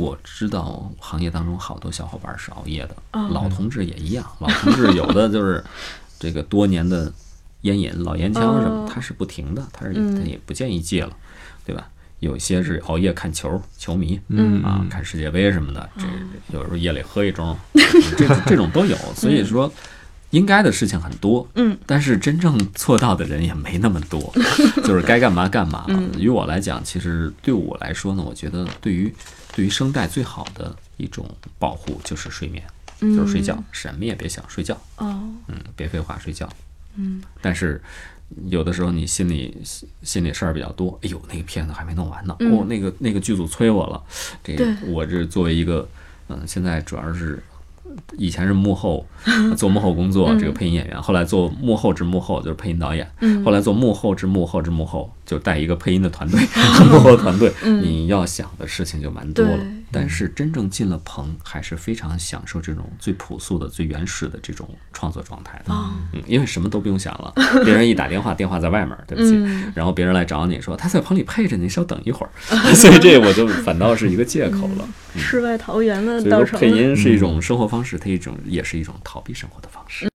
我知道行业当中好多小伙伴是熬夜的，哦老同志也一样。老同志有的就是这个多年的烟瘾、老烟枪什么，哦他是不停的，他是嗯他也不建议戒了，对吧？有些是熬夜看球，球迷，嗯啊，看世界杯什么的，这哦有时候夜里喝一盅，这这种都有。所以说，应该的事情很多，嗯，但是真正做到的人也没那么多，就是该干嘛干嘛。嗯。于我来讲，其实对我来说呢，我觉得对于对于声带最好的一种保护就是睡眠，就是睡觉，什么也别想，睡觉，哦，嗯，别废话，睡觉。嗯，但是有的时候你心里心心里事儿比较多，哎呦，那个片子还没弄完呢，嗯。哦，那个那个剧组催我了，这我这作为一个，嗯、现在主要是。以前是幕后 做幕后工作，这个配音演员，后来做幕后之幕后就是配音导演，嗯后来做幕后之幕后之幕后，就带一个配音的团队，幕后团队，你要想的事情就蛮多了对。但是真正进了棚，还是非常享受这种最朴素的、最原始的这种创作状态的。嗯，因为什么都不用想了，别人一打电话，电话在外面，对不起，嗯然后别人来找你说他在棚里配着你，稍等一会儿，所以这我就反倒是一个借口了。世外桃源的所以说配音是一种生活方式，它一种也是一种逃避生活的方式。